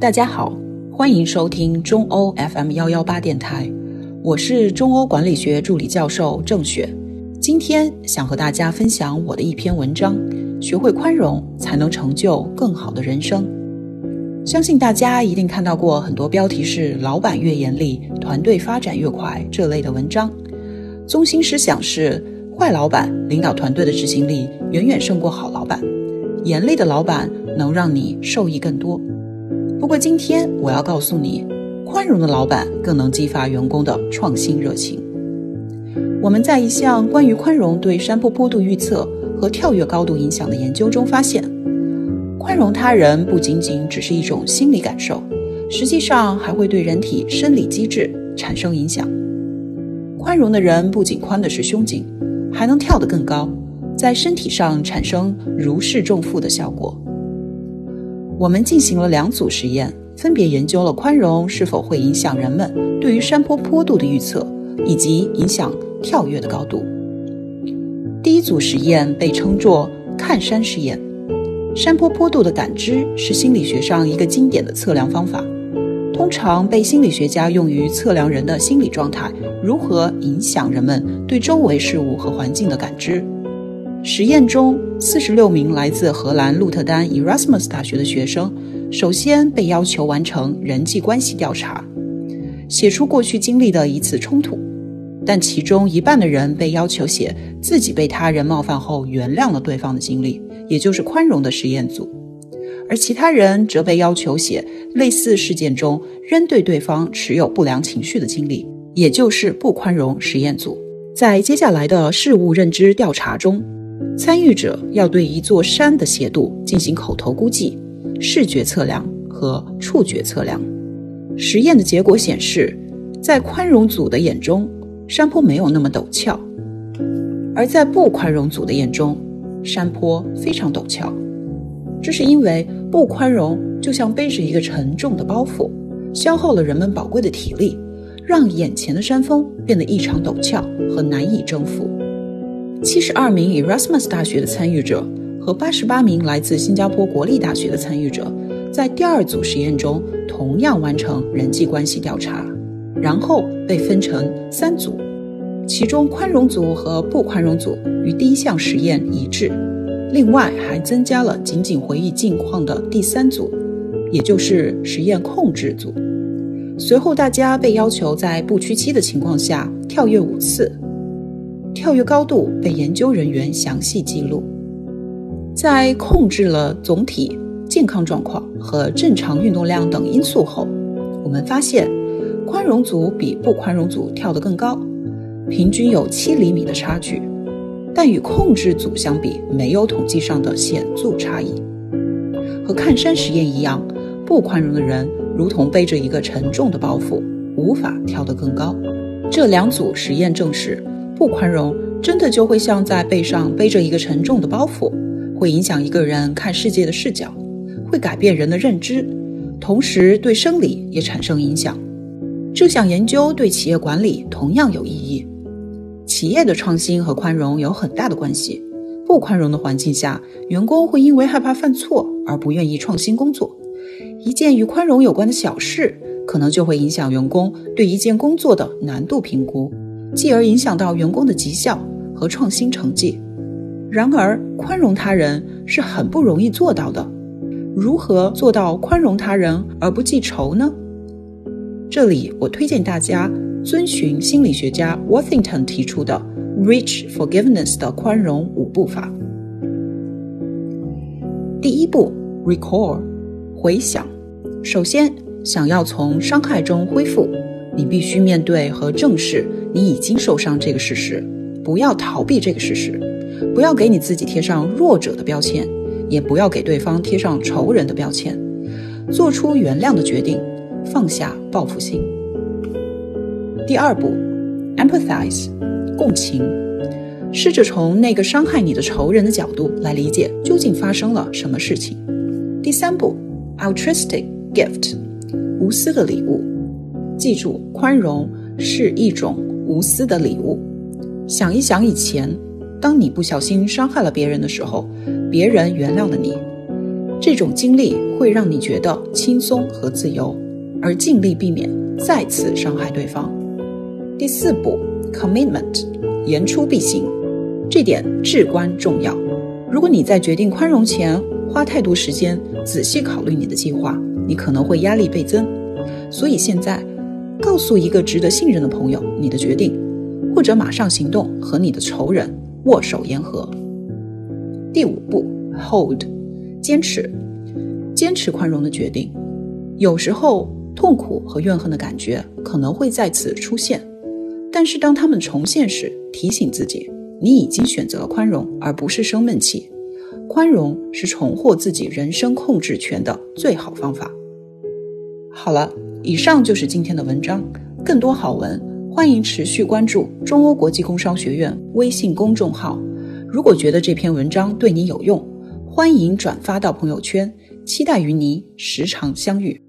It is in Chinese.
大家好，欢迎收听中欧 FM 幺幺八电台，我是中欧管理学助理教授郑雪。今天想和大家分享我的一篇文章：学会宽容，才能成就更好的人生。相信大家一定看到过很多标题是“老板越严厉，团队发展越快”这类的文章，中心思想是坏老板领导团队的执行力远远胜过好老板，严厉的老板能让你受益更多。不过今天我要告诉你，宽容的老板更能激发员工的创新热情。我们在一项关于宽容对山坡坡度预测和跳跃高度影响的研究中发现，宽容他人不仅仅只是一种心理感受，实际上还会对人体生理机制产生影响。宽容的人不仅宽的是胸襟，还能跳得更高，在身体上产生如释重负的效果。我们进行了两组实验，分别研究了宽容是否会影响人们对于山坡坡度的预测，以及影响跳跃的高度。第一组实验被称作看山实验。山坡坡度的感知是心理学上一个经典的测量方法，通常被心理学家用于测量人的心理状态如何影响人们对周围事物和环境的感知。实验中，四十六名来自荷兰鹿特丹 Erasmus 大学的学生，首先被要求完成人际关系调查，写出过去经历的一次冲突。但其中一半的人被要求写自己被他人冒犯后原谅了对方的经历，也就是宽容的实验组；而其他人则被要求写类似事件中仍对对方持有不良情绪的经历，也就是不宽容实验组。在接下来的事物认知调查中。参与者要对一座山的斜度进行口头估计、视觉测量和触觉测量。实验的结果显示，在宽容组的眼中，山坡没有那么陡峭；而在不宽容组的眼中，山坡非常陡峭。这是因为不宽容就像背着一个沉重的包袱，消耗了人们宝贵的体力，让眼前的山峰变得异常陡峭和难以征服。七十二名 Erasmus 大学的参与者和八十八名来自新加坡国立大学的参与者，在第二组实验中同样完成人际关系调查，然后被分成三组，其中宽容组和不宽容组与第一项实验一致，另外还增加了仅仅回忆近况的第三组，也就是实验控制组。随后，大家被要求在不屈膝的情况下跳跃五次。跳跃高度被研究人员详细记录，在控制了总体健康状况和正常运动量等因素后，我们发现宽容组比不宽容组跳得更高，平均有七厘米的差距，但与控制组相比没有统计上的显著差异。和看山实验一样，不宽容的人如同背着一个沉重的包袱，无法跳得更高。这两组实验证实。不宽容，真的就会像在背上背着一个沉重的包袱，会影响一个人看世界的视角，会改变人的认知，同时对生理也产生影响。这项研究对企业管理同样有意义。企业的创新和宽容有很大的关系。不宽容的环境下，员工会因为害怕犯错而不愿意创新工作。一件与宽容有关的小事，可能就会影响员工对一件工作的难度评估。继而影响到员工的绩效和创新成绩。然而，宽容他人是很不容易做到的。如何做到宽容他人而不记仇呢？这里我推荐大家遵循心理学家 Worthington 提出的 Rich Forgiveness 的宽容五步法。第一步，Recall，回想。首先，想要从伤害中恢复。你必须面对和正视你已经受伤这个事实，不要逃避这个事实，不要给你自己贴上弱者的标签，也不要给对方贴上仇人的标签，做出原谅的决定，放下报复心。第二步，empathize，共情，试着从那个伤害你的仇人的角度来理解究竟发生了什么事情。第三步，altruistic gift，无私的礼物。记住，宽容是一种无私的礼物。想一想以前，当你不小心伤害了别人的时候，别人原谅了你，这种经历会让你觉得轻松和自由，而尽力避免再次伤害对方。第四步，commitment，言出必行，这点至关重要。如果你在决定宽容前花太多时间仔细考虑你的计划，你可能会压力倍增。所以现在，告诉一个值得信任的朋友你的决定，或者马上行动和你的仇人握手言和。第五步，hold，坚持，坚持宽容的决定。有时候痛苦和怨恨的感觉可能会再次出现。但是当他们重现时，提醒自己，你已经选择了宽容，而不是生闷气。宽容是重获自己人生控制权的最好方法。好了，以上就是今天的文章。更多好文，欢迎持续关注中欧国际工商学院微信公众号。如果觉得这篇文章对你有用，欢迎转发到朋友圈。期待与你时常相遇。